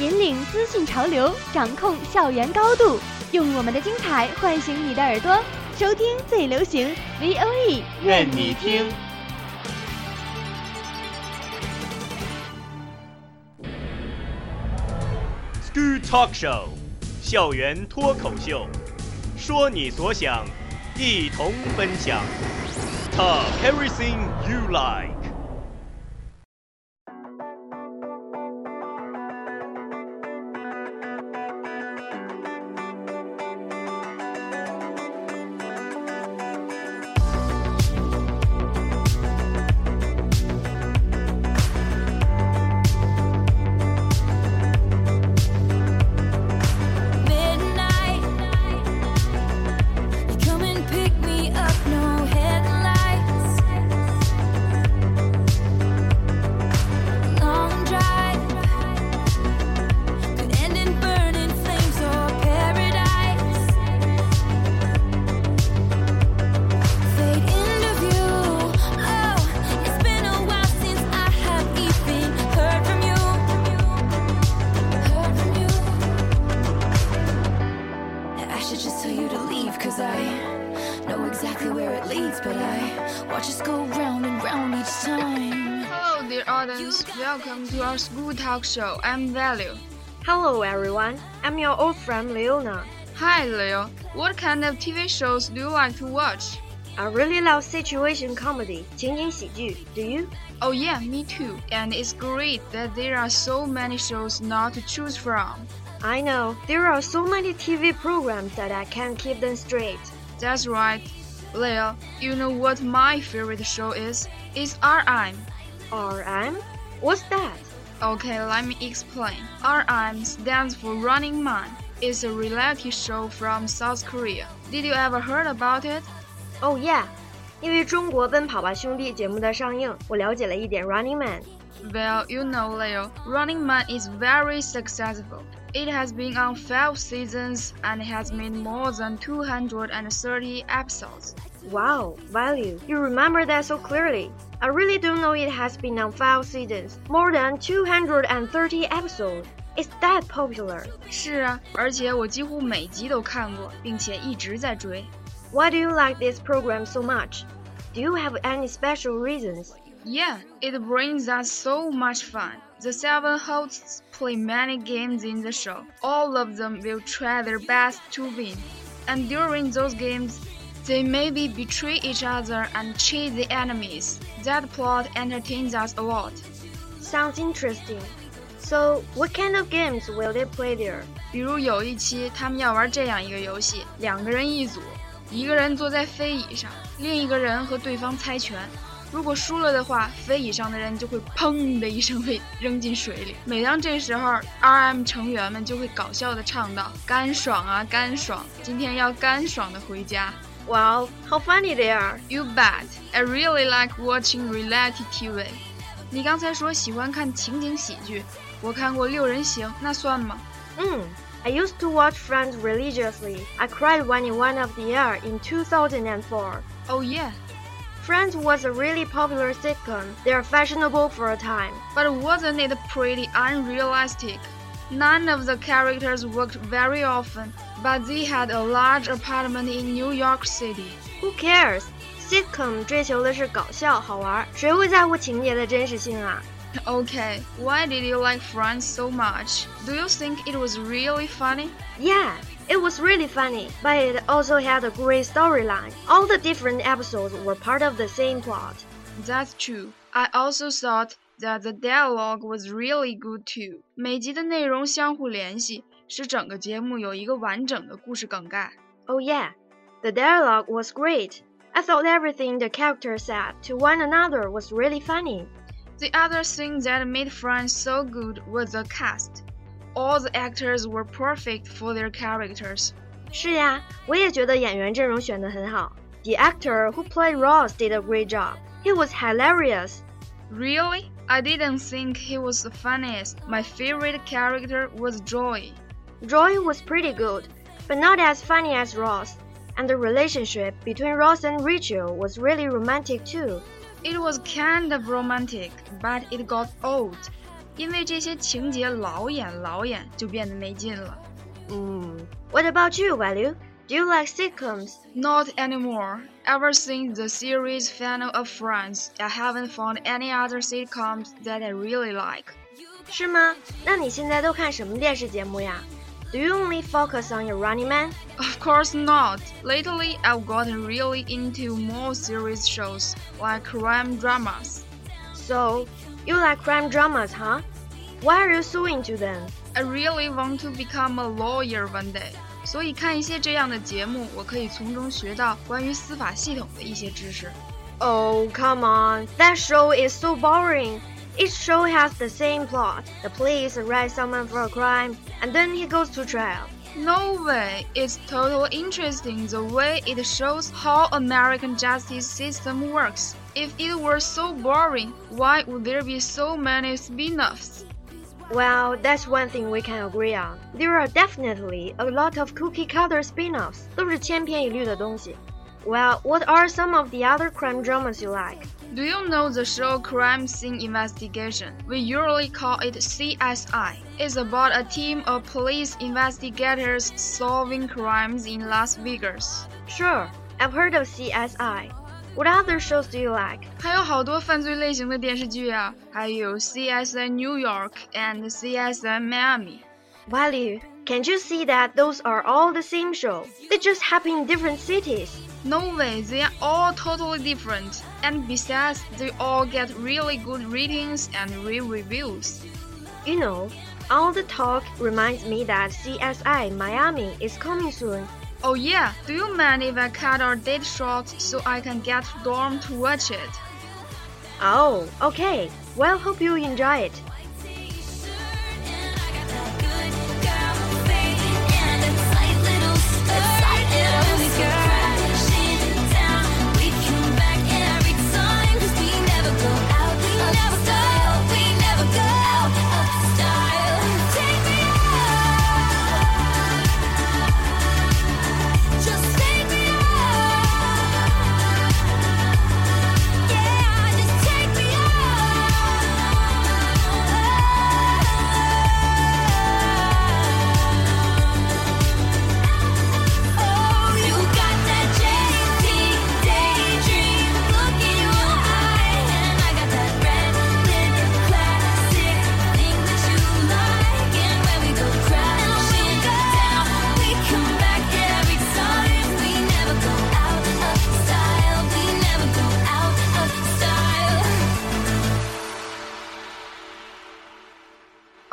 引领资讯潮流，掌控校园高度，用我们的精彩唤醒你的耳朵，收听最流行 V O E，任你听。School Talk Show，校园脱口秀，说你所想，一同分享。Talk everything you like。where it leads, but I watch us go round and round each time. Hello, dear audience. Welcome to our school talk show. I'm Value. Hello everyone, I'm your old friend Leona. Hi, Leo. What kind of TV shows do you like to watch? I really love situation comedy, 情景喜剧. Do you? Oh, yeah, me too. And it's great that there are so many shows not to choose from. I know, there are so many TV programs that I can't keep them straight. That's right. Leo, you know what my favorite show is? It's RM. RM? What's that? Okay, let me explain. RM stands for Running Man. It's a reality show from South Korea. Did you ever heard about it? Oh yeah, 因为中国《奔跑吧兄弟》节目的上映，我了解了一点 Running Man。 Well, you know, Leo, Running Man is very successful. It has been on five seasons and has made more than 230 episodes. Wow, Value, you remember that so clearly. I really don't know it has been on five seasons, more than 230 episodes. It's that popular. 是啊，而且我几乎每集都看过，并且一直在追。 Why do you like this program so much? Do you have any special reasons? Yeah, it brings us so much fun. The seven hosts play many games in the show. All of them will try their best to win. And during those games, they maybe betray each other and cheat the enemies. That plot entertains us a lot. Sounds interesting. So, what kind of games will they play there? 比如有一期，他们要玩这样一个游戏：两个人一组，一个人坐在飞椅上，另一个人和对方猜拳。 如果输了的话，飞椅上的人就会砰的一声被扔进水里。每当这时候，RM 成员们就会搞笑的唱道：“干爽啊，干爽！今天要干爽的回家。 Wow, how funny they are! ” You bet! I really like watching reality TV. 你刚才说喜欢看情景喜剧，我看过《六人行》，那算吗？ Hmm. I used to watch Friends religiously. I cried when it went off the air in 2004. Oh yeah. Friends was a really popular sitcom. They are fashionable for a time. But wasn't it pretty unrealistic? None of the characters worked very often, but they had a large apartment in New York City. Who cares? Sitcom 追求的是搞笑好玩，谁会在乎情节的真实性啊？ Okay, why did you like Friends so much? Do you think it was really funny? Yeah, it was really funny, but it also had a great storyline. All the different episodes were part of the same plot. That's true. I also thought that the dialogue was really good too. 每集的内容相互联系，使整个节目有一个完整的故事梗概。 Oh yeah, the dialogue was great. I thought everything the characters said to one another was really funny. The other thing that made Friends so good was the cast. all the actors were perfect for their characters. 是呀，我也觉得演员阵容选得很好。The actor who played Ross did a great job. He was hilarious. Really? I didn't think he was the funniest. My favorite character was Joey. Joey was pretty good, but not as funny as Ross. And the relationship between Ross and Rachel was really romantic too. It was kind of romantic, but it got old. 因为这些情节老演老演，就变得没劲了。嗯，What about you, Value? Do you like sitcoms? Not anymore. Ever since the series finale of Friends, I haven't found any other sitcoms that I really like. 是吗？那你现在都看什么电视节目呀？Do you only focus on your Running Man? Of course not. Lately, I've gotten really into more serious shows, like crime dramas. So, you like crime dramas, huh? Why are you so into them? I really want to become a lawyer one day. 所以看一些这样的节目，我可以从中学到关于司法系统的一些知识。Oh, come on. That show is so boring. Each show has the same plot. The police arrest someone for a crime, and then he goes to trial. No way. It's totally interesting the way it shows how American justice system works. If it were so boring, why would there be so many spin-offs? Well, that's one thing we can agree on. There are definitely a lot of cookie cutter spin-offs. 都是千篇一律的东西. Well, what are some of the other crime dramas you like? Do you know the show Crime Scene Investigation? We usually call it CSI. It's about a team of police investigators solving crimes in Las Vegas. Sure, I've heard of CSI. What other shows do you like? 还有好多犯罪类型的电视剧啊，还有 CSI New York and CSI Miami. Value, can't you see that those are all the same show? They just happen in different cities. No way, they are all totally different. And besides, they all get really good ratings and re-reviews. You know, all the talk reminds me that CSI Miami is coming soon. Oh yeah, do you mind if I cut our date short so I can get Dorm to watch it? Oh, okay. Well, hope you enjoy it.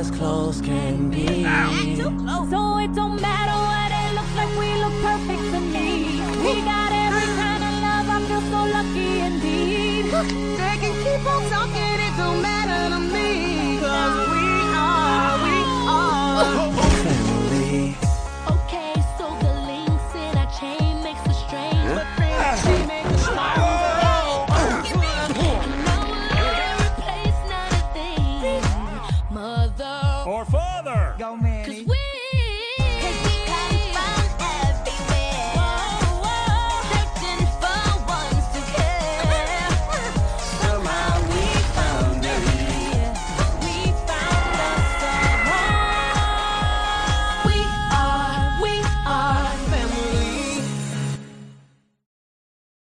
as close can be. So it don't matter